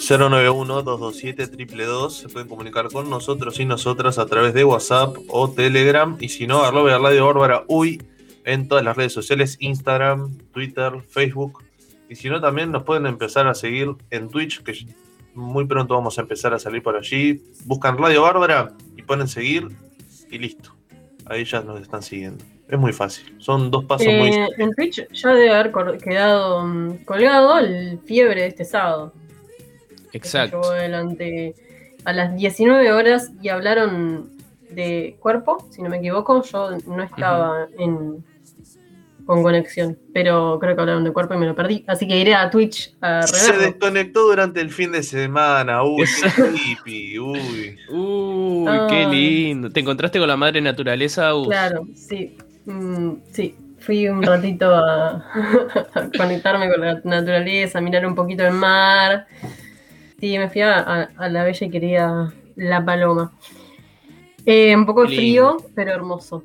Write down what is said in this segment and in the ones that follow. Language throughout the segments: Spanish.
091-227-222. Se pueden comunicar con nosotros y nosotras a través de WhatsApp o Telegram. Y si no, arroba Radio Bárbara Uy en todas las redes sociales: Instagram, Twitter, Facebook. Y si no, también nos pueden empezar a seguir en Twitch, que muy pronto vamos a empezar a salir por allí. Buscan Radio Bárbara y ponen seguir y listo. Ahí ya nos están siguiendo. Es muy fácil. Son dos pasos muy Eh, en Twitch ya debe haber quedado mm, colgado el fiebre de este sábado. Que se Exacto. llevó adelante a las 19 horas y hablaron de cuerpo, si no me equivoco. Yo no estaba en, con conexión, pero creo que hablaron de cuerpo y me lo perdí. Así que iré a Twitch a Se desconectó durante el fin de semana. Uy, qué. Uy. Uy, Ah. qué lindo. ¿Te encontraste con la madre naturaleza? Uf. Claro, sí. Mm, sí, fui un ratito a, a conectarme con la naturaleza, a mirar un poquito el mar. Sí, me fui a, a- a la bella y querida La Paloma. Eh, un poco de frío, pero hermoso.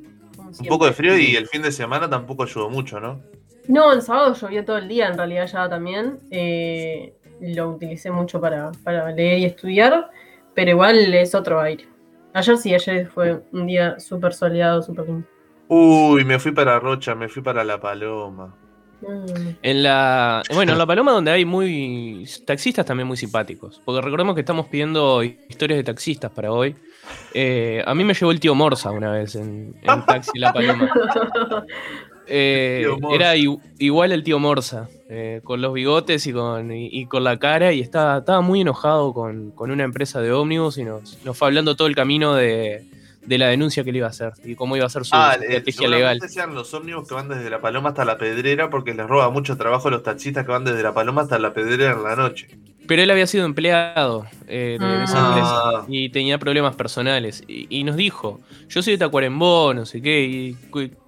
Un poco de frío y el fin de semana tampoco ayudó mucho, ¿no? No, el sábado llovió todo el día, en realidad ya también. Eh, lo utilicé mucho para, para leer y estudiar, pero igual es otro aire. Ayer sí, ayer fue un día súper soleado, súper lindo. Uy, me fui para Rocha, me fui para La Paloma. Mm. En la. Bueno, en la Paloma donde hay muy. taxistas también muy simpáticos. Porque recordemos que estamos pidiendo historias de taxistas para hoy. Eh, a mí me llevó el tío Morsa una vez en, en Taxi La Paloma. Eh, era igual el tío Morsa, eh, con los bigotes y con, y, y con la cara, y estaba, estaba muy enojado con, con una empresa de ómnibus y nos, nos fue hablando todo el camino de, de la denuncia que le iba a hacer y cómo iba a ser su Ah, eh, estrategia legal. sean los ómnibus que van desde La Paloma hasta La Pedrera porque les roba mucho trabajo a los taxistas que van desde La Paloma hasta La Pedrera en la noche. Pero él había sido empleado eh, de, esa Ah. empresa y tenía problemas personales. Y, y nos dijo, yo soy de Tacuarembó, no sé qué, y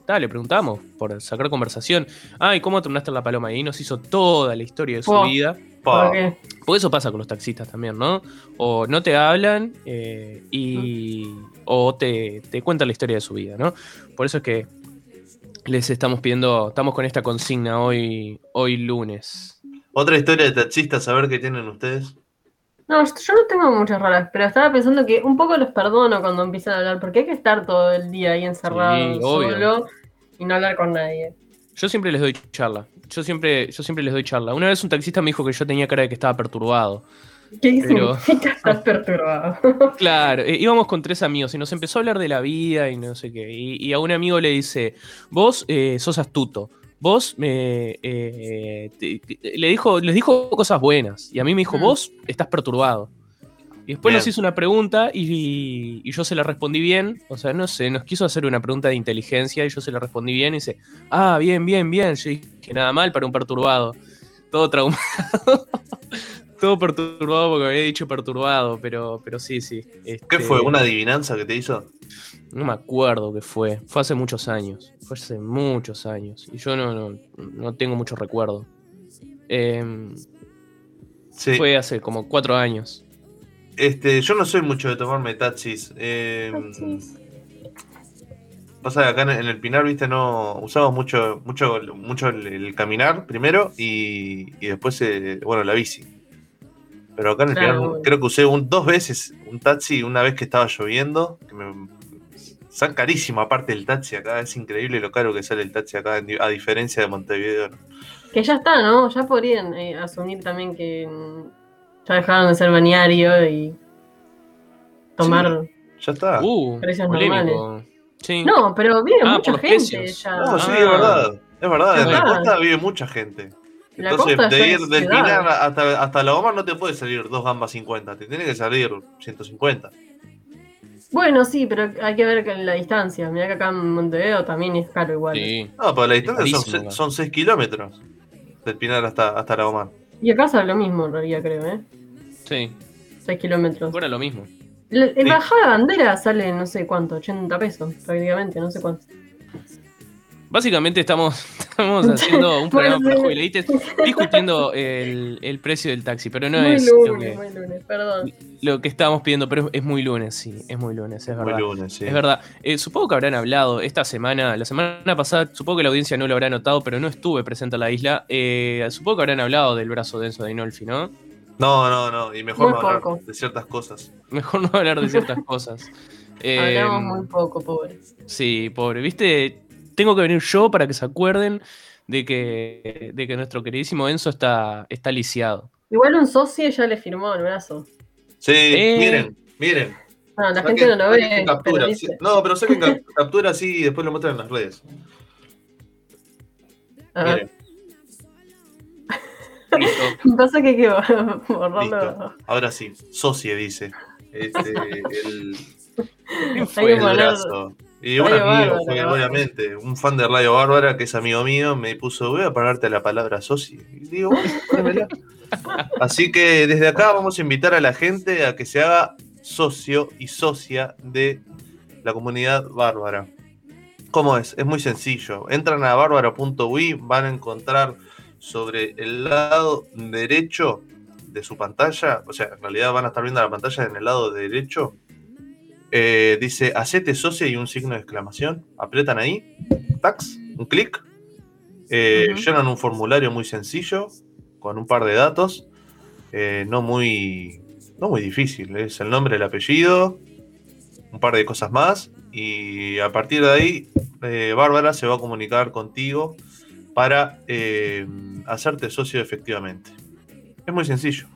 ta, le preguntamos por sacar conversación. Ah, ¿y cómo terminaste en La Paloma? Y nos hizo toda la historia de su Oh. vida. ¿Por qué? Porque eso pasa con los taxistas también, ¿no? O no te hablan eh, y. o te, te cuentan la historia de su vida, ¿no? Por eso es que les estamos pidiendo. Estamos con esta consigna hoy, hoy lunes. Otra historia de taxistas, a ver qué tienen ustedes. No, yo no tengo muchas raras, pero estaba pensando que un poco los perdono cuando empiezan a hablar, porque hay que estar todo el día ahí encerrado Sí, solo y no hablar con nadie. Yo siempre les doy charla. Yo siempre, yo siempre les doy charla. Una vez un taxista me dijo que yo tenía cara de que estaba perturbado. ¿Qué Pero- estar perturbado? Claro, eh, íbamos con tres amigos y nos empezó a hablar de la vida y no sé qué. Y, y a un amigo le dice, vos eh, sos astuto. Vos me eh, te- te- le dijo, les dijo cosas buenas. Y a mí me dijo, Mm. vos estás perturbado. Y después Bien. nos hizo una pregunta y, y yo se la respondí bien. O sea, no sé, nos quiso hacer una pregunta de inteligencia y yo se la respondí bien. Y dice, ah, bien, bien, bien. Yo dije, nada mal para un perturbado. Todo traumado. Todo perturbado porque había dicho perturbado, pero, pero sí, sí. ¿Qué Este, fue? ¿Una adivinanza que te hizo? No me acuerdo qué fue. Fue hace muchos años. Fue hace muchos años. Y yo no, no, no tengo mucho recuerdo. Em, Sí. Fue hace como cuatro años. Este, yo no soy mucho de tomarme taxis. eh, pasa que acá en, en el Pinar, viste, no usamos mucho, mucho, mucho el, el caminar primero y, y después, eh, bueno, la bici. Pero acá en el Claro, Pinar bueno. creo que usé un, dos veces un taxi una vez que estaba lloviendo. Que me, San carísimo aparte del taxi acá, es increíble lo caro que sale el taxi acá, a diferencia de Montevideo. que ya está, ¿no? Ya podrían eh, asumir también que ya dejaron de ser balneario y tomar... Ya está. Uh, Precios polémico. Sí. No, pero vive Ah, mucha gente precios. ya. No, sí, Ah. es verdad. Es verdad, en la costa vive mucha gente. La Entonces, de ir del. Pinar hasta, hasta la Goma no te puede salir dos gambas 50, te tiene que salir 150. Bueno, sí, pero hay que ver que la distancia. Mirá que acá en Montevideo también es caro igual. Sí. No, pero la distancia son, son 6 kilómetros del Pinar hasta, hasta la Goma. Y acá sale lo mismo en realidad, creo, ¿eh? Sí. 6 kilómetros. Fuera lo mismo. La- Sí. bajada de bandera sale no sé cuánto, 80 pesos prácticamente, no sé cuánto. Básicamente estamos, estamos haciendo un programa para jubilates discutiendo el, el precio del taxi, pero no muy es lo lunes, que, muy lunes, perdón. lo que estábamos pidiendo, pero es, es muy lunes, sí, es muy lunes, es Muy verdad. lunes, sí. Es verdad. Eh, supongo que habrán hablado esta semana, la semana pasada, supongo que la audiencia no lo habrá notado, pero no estuve presente en la isla. Eh, supongo que habrán hablado del brazo denso de Inolfi, ¿no? No, no, no. Y mejor Muy no hablar de ciertas cosas. Mejor no hablar de ciertas cosas. Eh, Hablamos muy poco, pobres. Sí, pobre. ¿Viste? Tengo que venir yo para que se acuerden de que, de que nuestro queridísimo Enzo está, está lisiado. Igual un socio ya le firmó el brazo. Sí, Eh. miren, miren. No, la Saquen- gente no lo ve, captura, pero sí. dice. No, pero saquen cap- captura así y después lo muestran en las redes. A ver, Miren, pasa que hay que borrarlo. Listo. ahora sí, socie dice. Este, el, ¿Quién Hay fue? el poner- brazo. Y un amigo, obviamente, un fan de Radio Bárbara, que es amigo mío, me puso, voy a ponerte la palabra socie. Y digo, bueno. Así que desde acá vamos a invitar a la gente a que se haga socio y socia de la comunidad bárbara. ¿Cómo es? Es muy sencillo. Entran a bárbara.ui, van a encontrar sobre el lado derecho de su pantalla, o sea, en realidad van a estar viendo la pantalla en el lado derecho, eh, dice hacete socio y un signo de exclamación. Apretan ahí, tax, un clic, eh, llenan un formulario muy sencillo con un par de datos, eh, no muy no muy difícil, es el nombre, el apellido, un par de cosas más y a partir de ahí Bárbara se va a comunicar contigo para eh, hacerte socio efectivamente. Es muy sencillo.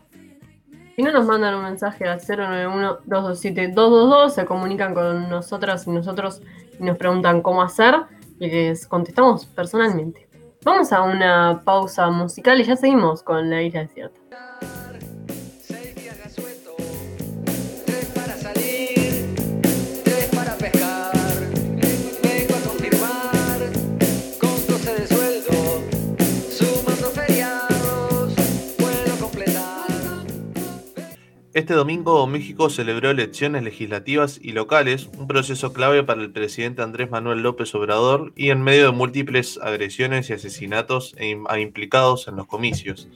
Si no nos mandan un mensaje al 091-227-222, se comunican con nosotras y nosotros y nos preguntan cómo hacer y les contestamos personalmente. Vamos a una pausa musical y ya seguimos con la isla desierta. Este domingo México celebró elecciones legislativas y locales, un proceso clave para el presidente Andrés Manuel López Obrador y en medio de múltiples agresiones y asesinatos e a implicados en los comicios.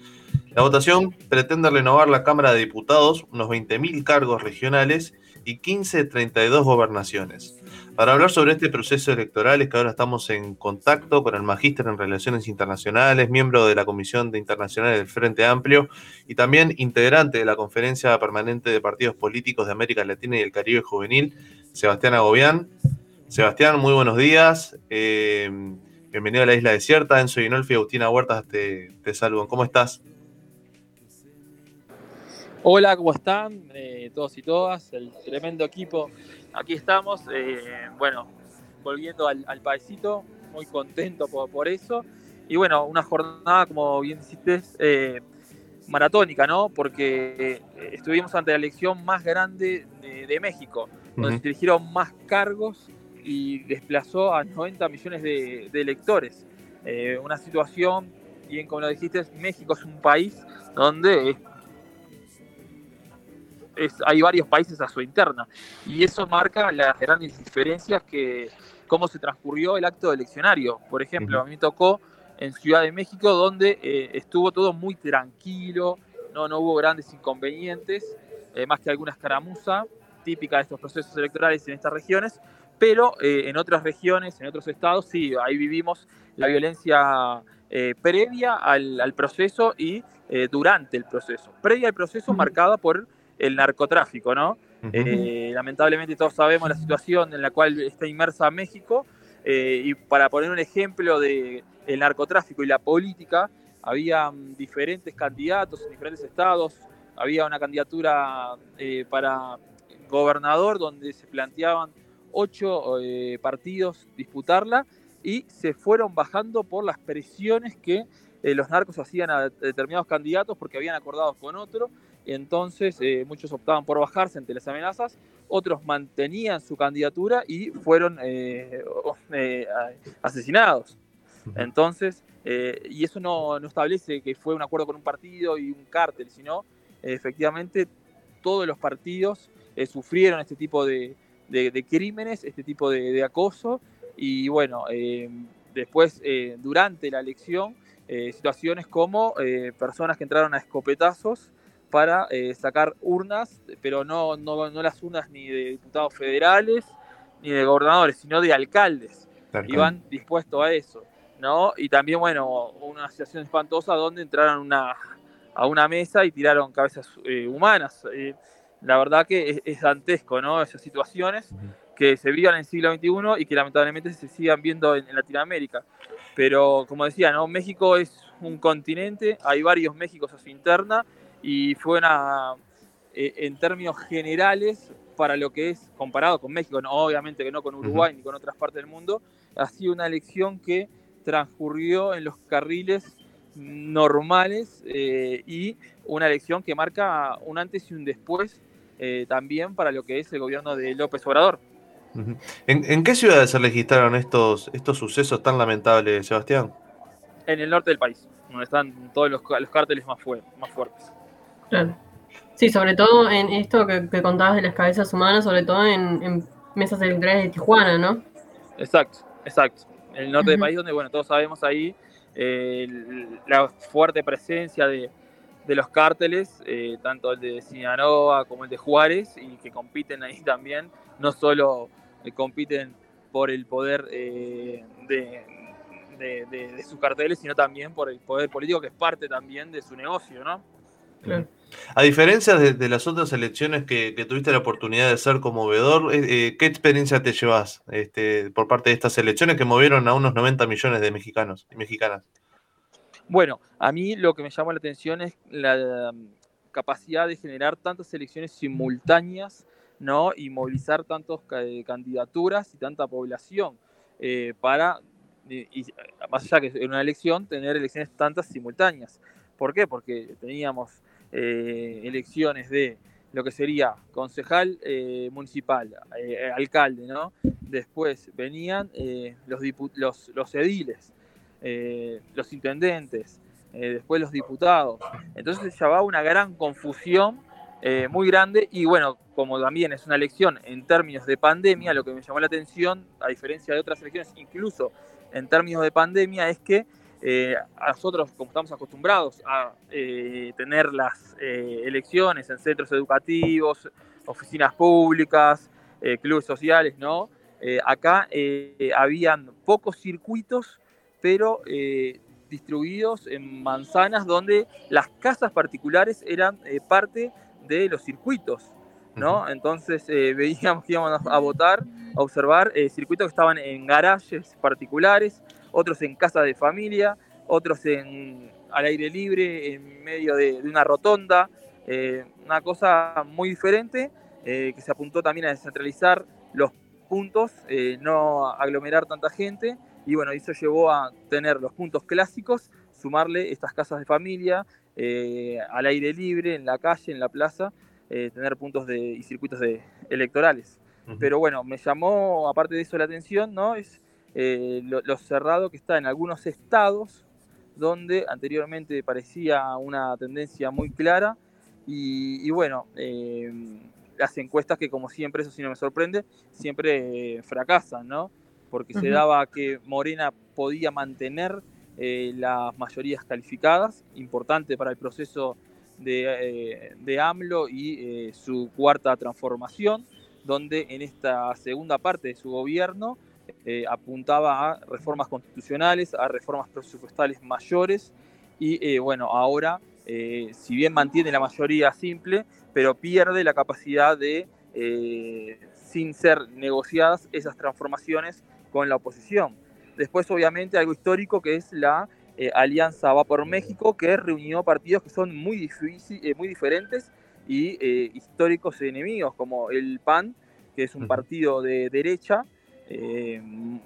La votación pretende renovar la Cámara de Diputados, unos 20.000 cargos regionales y 15 de 32 gobernaciones. Para hablar sobre este proceso electoral es que ahora estamos en contacto con el magíster en Relaciones Internacionales, miembro de la Comisión de Internacional del Frente Amplio y también integrante de la Conferencia Permanente de Partidos Políticos de América Latina y el Caribe Juvenil, Sebastián Agobián. Sebastián, muy buenos días. eh, bienvenido a la Isla Desierta. Enzo Inolfi y Agustina Huertas te, te saludan. ¿Cómo estás? Hola, ¿cómo están? Eh, todos y todas, el tremendo equipo. Aquí estamos, eh, bueno, volviendo al, al muy contento por, por eso. Y bueno, una jornada, como bien dijiste, eh, maratónica, ¿no? Porque eh, estuvimos ante la elección más grande de, de México, donde Ujú. se eligieron más cargos y desplazó a 90 millones de, de electores. Eh, una situación, bien como lo dijiste, México es un país donde es hay varios países a su interna y eso marca las grandes diferencias que cómo se transcurrió el acto eleccionario. Por ejemplo, a mí me tocó en Ciudad de México donde eh, estuvo todo muy tranquilo, no, no hubo grandes inconvenientes, eh, más que alguna escaramuza típica de estos procesos electorales en estas regiones, pero eh, en otras regiones, en otros estados, sí, ahí vivimos la violencia eh, previa al, al proceso y durante el proceso. Previa al proceso marcada por el narcotráfico, ¿no? Ujú. Eh, lamentablemente todos sabemos la situación en la cual está inmersa México eh, y para poner un ejemplo de el narcotráfico y la política, había mm, diferentes candidatos en diferentes estados, había una candidatura eh, para gobernador donde se planteaban ocho eh, partidos disputarla y se fueron bajando por las presiones que eh, los narcos hacían a determinados candidatos porque habían acordado con otro entonces eh, muchos optaban por bajarse ante las amenazas, otros mantenían su candidatura y fueron eh, eh, asesinados. Entonces, y eso no, no establece que fue un acuerdo con un partido y un cártel, sino efectivamente todos los partidos sufrieron este tipo de, de- de crímenes, este tipo de, de acoso, y bueno, después, durante la elección, situaciones como personas que entraron a escopetazos para eh, sacar urnas, pero no, no, no las urnas ni de diputados federales ni de gobernadores, sino de alcaldes Tal cual. iban dispuestos a eso, ¿no? Y también, bueno, una situación espantosa donde entraron una, a una mesa y tiraron cabezas eh, humanas. Eh, la verdad que es, es dantesco, ¿no? Esas situaciones que se vivan en el siglo XXI y que lamentablemente se sigan viendo en, en Latinoamérica. Pero como decía, ¿no? México es un continente, hay varios Méxicos a su interna y fue una, eh, en términos generales, para lo que es comparado con México, no, obviamente que no con Uruguay ni con otras partes del mundo, ha sido una elección que transcurrió en los carriles normales eh, y una elección que marca un antes y un después eh, también para lo que es el gobierno de López Obrador. ¿En, en qué ciudades se registraron estos, estos sucesos tan lamentables, Sebastián? En el norte del país, donde están todos los, los cárteles más, fue- más fuertes. Claro. Sí, sobre todo en esto que, que contabas de las cabezas humanas, sobre todo en, en mesas electorales de Tijuana, ¿no? Exacto, exacto. En el norte del país, donde, bueno, todos sabemos ahí eh, la fuerte presencia de, de los cárteles, eh, tanto el de Sinaloa como el de Juárez, y que compiten ahí también, no solo eh, compiten por el poder eh, de, de- de- de sus carteles, sino también por el poder político, que es parte también de su negocio, ¿no? Claro. A diferencia de, las otras elecciones que, tuviste la oportunidad de ser conmovedor, eh, eh, ¿qué experiencia te llevas este, por parte de estas elecciones que movieron a unos 90 millones de mexicanos y mexicanas? Bueno, a mí lo que me llama la atención es la um, capacidad de generar tantas elecciones simultáneas, ¿no? Y movilizar tantas candidaturas y tanta población eh, para, y, más allá que en una elección, tener elecciones tantas simultáneas. ¿Por qué? Porque teníamos eh, elecciones de lo que sería concejal eh, municipal, eh, alcalde, ¿no? Después venían los, los, los ediles, los intendentes, después los diputados. Entonces se llevaba una gran confusión muy grande y bueno, como también es una elección en términos de pandemia, lo que me llamó la atención, a diferencia de otras elecciones, incluso en términos de pandemia, es que eh, a nosotros, como estamos acostumbrados a eh, tener las eh, elecciones en centros educativos, oficinas públicas, clubes sociales, ¿no? Acá habían pocos circuitos, pero distribuidos en manzanas donde las casas particulares eran parte de los circuitos, ¿no? Entonces eh, veíamos que íbamos a votar, a observar eh, circuitos que estaban en garajes particulares, otros en casas de familia, otros en, al aire libre, en medio de, de una rotonda, eh, una cosa muy diferente eh, que se apuntó también a descentralizar los puntos, eh, no aglomerar tanta gente y bueno, eso llevó a tener los puntos clásicos, sumarle estas casas de familia, eh, al aire libre, en la calle, en la plaza, tener puntos de, y circuitos de, electorales. Ujú. Pero bueno, me llamó, aparte de eso, la atención, ¿no? Es eh, lo, lo cerrado que está en algunos estados donde anteriormente parecía una tendencia muy clara y, y bueno, eh, las encuestas que como siempre, eso sí no me sorprende, siempre eh, fracasan, ¿no? Porque se daba que Morena podía mantener eh, las mayorías calificadas, importante para el proceso de, eh, de AMLO y eh, su cuarta transformación, donde en esta segunda parte de su gobierno eh, apuntaba a reformas constitucionales, a reformas presupuestales mayores y eh, bueno, ahora, eh, si bien mantiene la mayoría simple, pero pierde la capacidad de, eh, sin ser negociadas, esas transformaciones con la oposición. Después, obviamente, algo histórico que es la eh, Alianza Va por México, que reunió partidos que son muy, difícil, eh, muy diferentes y históricos enemigos, como el PAN, que es un partido de derecha, eh,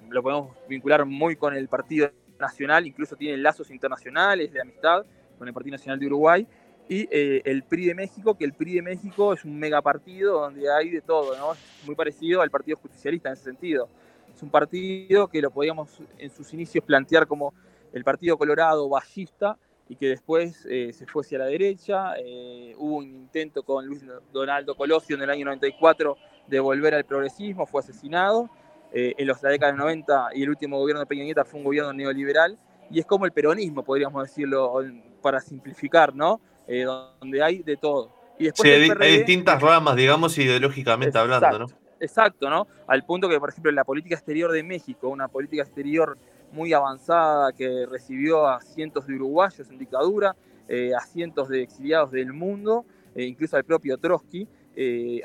lo podemos vincular muy con el Partido Nacional, incluso tiene lazos internacionales de amistad con el Partido Nacional de Uruguay, y eh, el PRI de México, que el PRI de México es un megapartido donde hay de todo, ¿no? Es muy parecido al Partido Justicialista en ese sentido. Es un partido que lo podíamos en sus inicios plantear como el Partido Colorado ballista y que después eh, se fue hacia la derecha. Eh, hubo un intento con Luis Donaldo Colosio en el año 94 de volver al progresismo, fue asesinado. Eh, en los, la década del 90 y el último gobierno de Peña Nieto fue un gobierno neoliberal y es como el peronismo, podríamos decirlo para simplificar, ¿no? Eh, donde hay de todo. Y después Sí, hay, PRD, hay distintas ramas, digamos, ideológicamente hablando, ¿no? Exacto, ¿no? Al punto que, por ejemplo, la política exterior de México, una política exterior muy avanzada que recibió a cientos de uruguayos en dictadura, eh, a cientos de exiliados del mundo, incluso al propio Trotsky,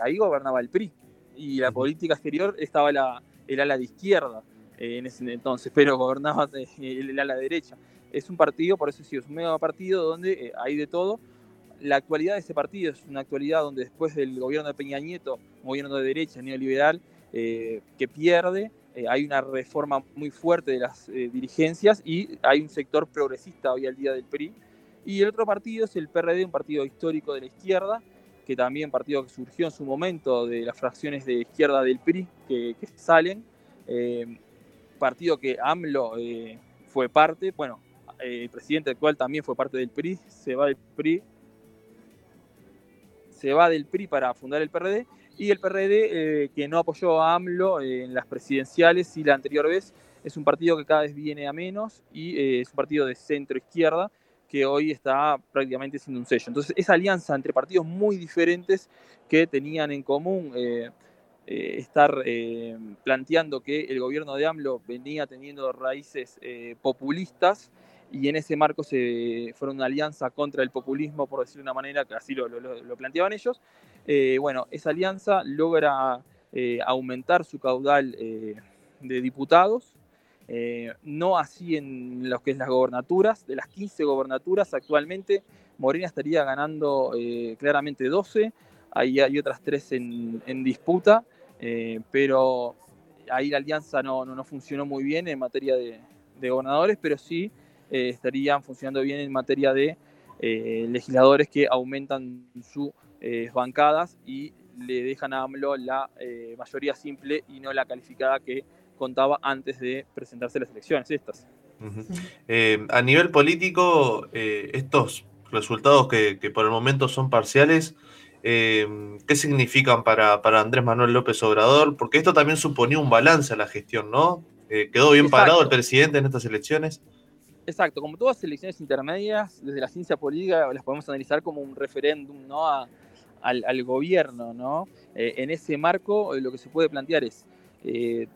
ahí gobernaba el PRI. Y la política exterior estaba la, el ala de izquierda eh, en ese entonces, pero gobernaba eh, el ala derecha. Es un partido, por eso sí, es un medio partido donde eh, hay de todo. La actualidad de ese partido es una actualidad donde después del gobierno de Peña Nieto, gobierno de derecha neoliberal, que pierde, hay una reforma muy fuerte de las dirigencias y hay un sector progresista hoy al día del PRI. Y el otro partido es el PRD, un partido histórico de la izquierda, que también partido que surgió en su momento de las fracciones de izquierda del PRI que, salen. Eh, partido que AMLO eh, fue parte, bueno, eh, el presidente actual también fue parte del PRI, se va del PRI, se va del PRI para fundar el PRD y el PRD que no apoyó a AMLO en las presidenciales y la anterior vez es un partido que cada vez viene a menos y es un partido de centro izquierda que hoy está prácticamente siendo un sello. Entonces esa alianza entre partidos muy diferentes que tenían en común eh, eh, estar eh, planteando que el gobierno de AMLO venía teniendo raíces populistas y en ese marco se fueron una alianza contra el populismo, por decirlo de una manera, que así lo, lo- lo planteaban ellos. Bueno, esa alianza logra aumentar su caudal de diputados, eh, no así en lo que es las gobernaturas. De las 15 gobernaturas actualmente, Morena estaría ganando eh, claramente 12, ahí hay otras tres en, disputa, eh, pero ahí la alianza no, no, no funcionó muy bien en materia de, de gobernadores, pero sí estarían funcionando bien en materia de legisladores que aumentan sus bancadas y le dejan a AMLO la mayoría simple y no la calificada que contaba antes de presentarse las elecciones estas. Eh, a nivel político, eh, estos resultados que, que por el momento son parciales, eh, ¿qué significan para, para Andrés Manuel López Obrador? Porque esto también suponía un balance a la gestión, ¿no? Eh, ¿Quedó bien Exacto. parado el presidente en estas elecciones? Exacto, como todas elecciones intermedias, desde la ciencia política las podemos analizar como un referéndum ¿no? a- al, al gobierno. ¿no? Eh, en ese marco, eh, lo que se puede plantear es eh,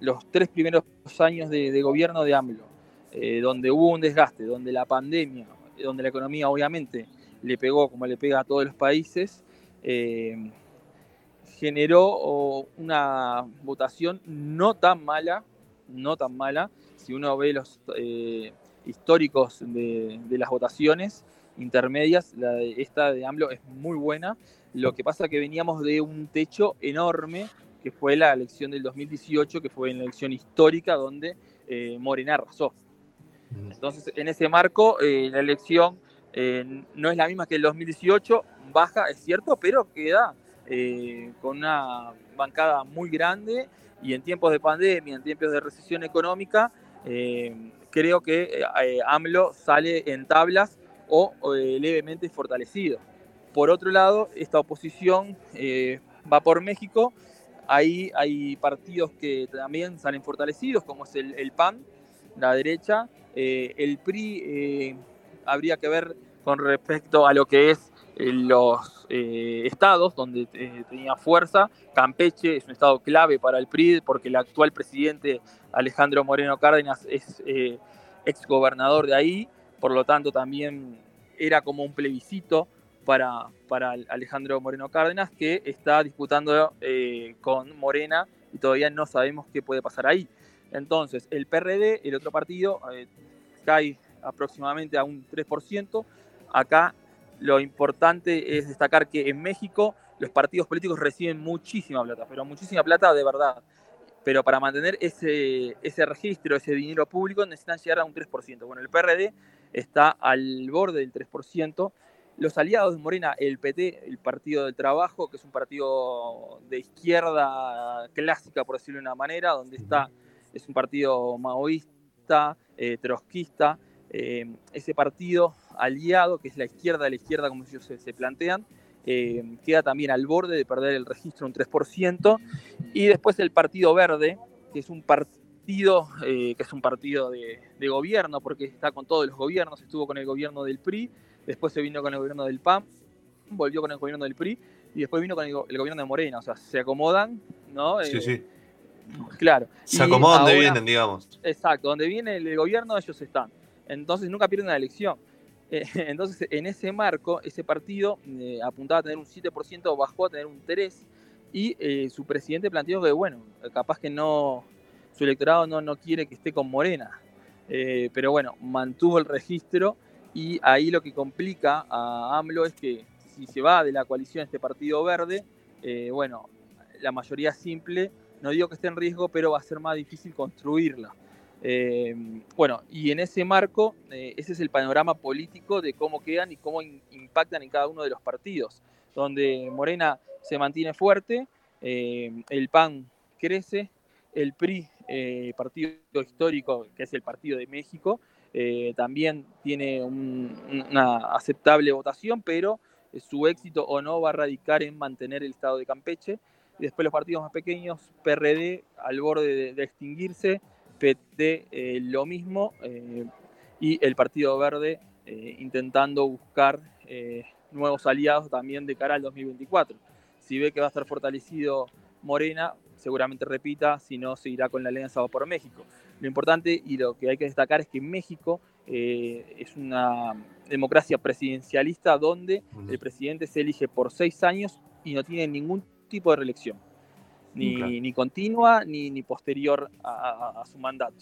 los tres primeros años de, gobierno de AMLO, eh, donde hubo un desgaste, donde la pandemia, donde la economía obviamente le pegó como le pega a todos los países, eh, generó una votación no tan mala, no tan mala, si uno ve los eh, históricos de, las votaciones intermedias, esta de AMLO es muy buena. Lo que pasa que veníamos de un techo enorme, que fue la elección del 2018, que fue una elección histórica donde eh, Morena arrasó. Entonces, en ese marco, eh, la elección eh, no es la misma que el 2018, baja, es cierto, pero queda con una bancada muy grande y en tiempos de pandemia, en tiempos de recesión económica, creo que AMLO sale en tablas o levemente fortalecido. Por otro lado, esta oposición va por México, ahí hay partidos que también salen fortalecidos, como es el, PAN, la derecha, eh, el PRI eh, habría que ver con respecto a lo que es eh, los estados donde tenía fuerza. Campeche es un estado clave para el PRI porque el actual presidente Alejandro Moreno Cárdenas es exgobernador de ahí, por lo tanto también era como un plebiscito para, para Alejandro Moreno Cárdenas que está disputando eh, con Morena y todavía no sabemos qué puede pasar ahí. Entonces, el PRD, el otro partido, eh, cae aproximadamente a un 3%. Acá lo importante es destacar que en México los partidos políticos reciben muchísima plata, pero muchísima plata de verdad. Pero para mantener ese, ese registro, ese dinero público, necesitan llegar a un 3%. Bueno, el PRD está al borde del 3%. Los aliados de Morena, el PT, el Partido del Trabajo, que es un partido de izquierda clásica, por decirlo de una manera, donde está, es un partido maoísta, eh, trotskista, eh, ese partido aliado, que es la izquierda de la izquierda, como ellos se, se plantean, eh, queda también al borde de perder el registro un 3%. Y después el Partido Verde, que es un partido, eh, que es un partido de, de, gobierno, porque está con todos los gobiernos, estuvo con el gobierno del PRI, después se vino con el gobierno del PAN, volvió con el gobierno del PRI, y después vino con el, el gobierno de Morena, o sea, se acomodan, ¿no? Sí, eh, sí. Claro. Se acomodan donde vienen, digamos. Exacto, donde viene el gobierno ellos están. Entonces nunca pierden una elección. Eh, entonces, en ese marco, ese partido eh, apuntaba a tener un 7%, bajó a tener un 3%, y su presidente planteó que, bueno, capaz que no, su electorado no, no quiere que esté con Morena. Pero bueno, mantuvo el registro y ahí lo que complica a AMLO es que si se va de la coalición este partido verde, eh, bueno, la mayoría simple, no digo que esté en riesgo, pero va a ser más difícil construirla. Eh, bueno, y en ese marco, eh, ese es el panorama político de cómo quedan y cómo impactan en cada uno de los partidos, donde Morena se mantiene fuerte, el PAN crece, el PRI, partido histórico, que es el Partido de México, eh, también tiene un- una aceptable votación, pero eh, su éxito o no va a radicar en mantener el estado de Campeche. Y después los partidos más pequeños, PRD al borde de, extinguirse, PT eh, lo mismo, y el Partido Verde intentando buscar nuevos aliados también de cara al 2024. Si ve que va a estar fortalecido Morena, seguramente repita, si no, seguirá con la alianza por México. Lo importante y lo que hay que destacar es que México eh, es una democracia presidencialista donde el presidente se elige por seis años y no tiene ningún tipo de reelección, ni, ni continua ni, ni posterior a, a- a su mandato.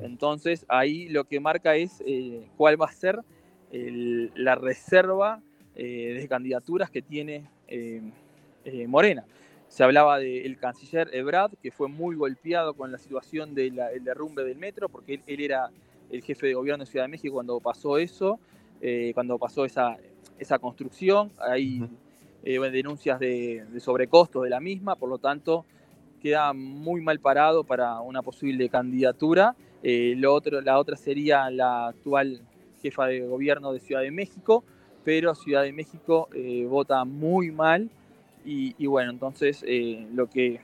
Entonces ahí lo que marca es eh, cuál va a ser el- la reserva eh, de candidaturas que tiene eh, Morena. Se hablaba del canciller Ebrard, que fue muy golpeado con la situación del derrumbe del metro, porque él, él era el jefe de gobierno de Ciudad de México cuando pasó eso, eh, cuando pasó esa, esa construcción. Hay eh, denuncias de, de sobrecostos de la misma, por lo tanto queda muy mal parado para una posible candidatura. Eh, lo otro, la otra sería la actual jefa de gobierno de Ciudad de México, pero Ciudad de México vota muy mal y, y bueno, entonces eh, lo que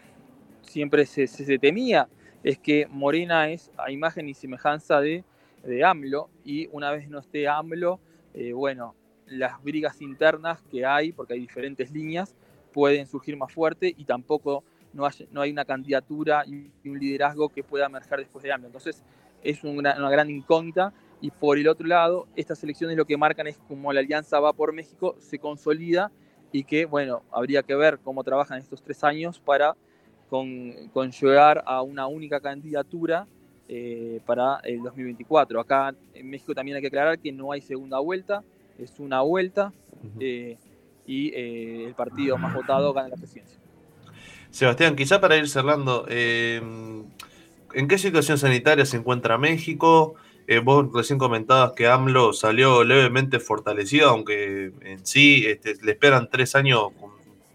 siempre se, se- se temía es que Morena es a imagen y semejanza de, de AMLO y una vez no esté AMLO, eh, bueno, las brigas internas que hay, porque hay diferentes líneas, pueden surgir más fuerte y tampoco no hay, no hay una candidatura y un liderazgo que pueda emerger después de AMLO. Entonces es un gran- una gran incógnita y por el otro lado, estas elecciones lo que marcan es como la alianza va por México se consolida y que, bueno, habría que ver cómo trabajan estos tres años para con, conllevar a una única candidatura eh, para el 2024. Acá en México también hay que aclarar que no hay segunda vuelta, es una vuelta eh, y eh, el partido más votado gana la presidencia. Sebastián, quizá para ir cerrando, ¿en qué situación sanitaria se encuentra México? Eh, vos recién comentabas que AMLO salió levemente fortalecido, aunque en sí este, le esperan tres años con,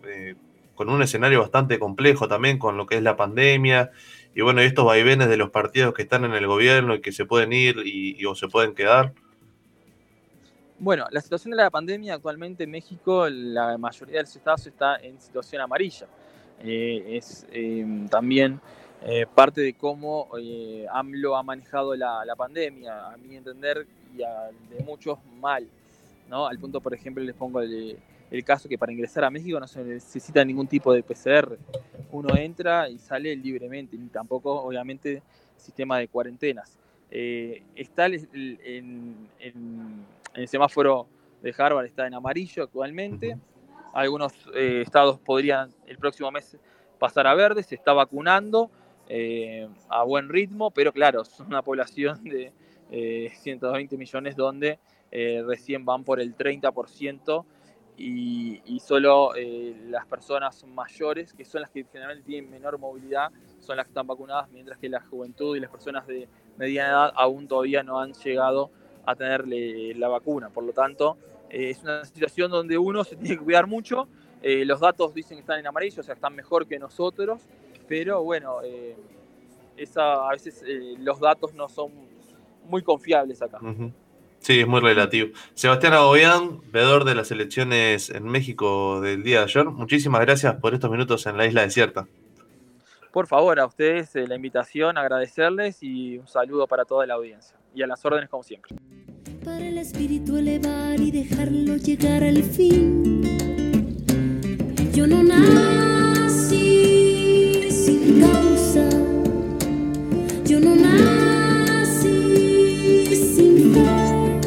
eh, con un escenario bastante complejo también con lo que es la pandemia y bueno, y estos vaivenes de los partidos que están en el gobierno y que se pueden ir y, o se pueden quedar. Bueno, la situación de la pandemia actualmente en México, la mayoría de los estados está en situación amarilla. Eh, es también eh, parte de cómo eh, AMLO ha manejado la, la pandemia, a mi entender, y a de muchos mal. ¿no? Al punto, por ejemplo, les pongo el, el caso que para ingresar a México no se necesita ningún tipo de PCR. Uno entra y sale libremente, ni tampoco, obviamente, sistema de cuarentenas. Eh, está el, el- en, en- en el semáforo de Harvard, está en amarillo actualmente. Algunos eh, estados podrían el próximo mes pasar a verde, se está vacunando eh, a buen ritmo, pero claro, es una población de eh, 120 millones donde eh, recién van por el 30% y, y solo eh, las personas mayores, que son las que generalmente tienen menor movilidad, son las que están vacunadas, mientras que la juventud y las personas de mediana edad aún todavía no han llegado a tener la vacuna. Por lo tanto, eh, es una situación donde uno se tiene que cuidar mucho. Eh, los datos dicen que están en amarillo, o sea, están mejor que nosotros, pero bueno, eh, esa, a veces eh, los datos no son muy confiables acá. Sí, es muy relativo. Sebastián Agobián, veedor de las elecciones en México del día de ayer, muchísimas gracias por estos minutos en la isla desierta. Por favor, a ustedes eh, la invitación, agradecerles y un saludo para toda la audiencia. Y a las órdenes como siempre. para el espíritu elevar y dejarlo llegar al fin. Yo no nací sin causa, yo no nací sin fe.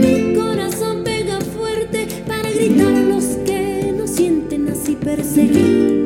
Mi corazón pega fuerte para gritar a los que nos sienten así perseguidos.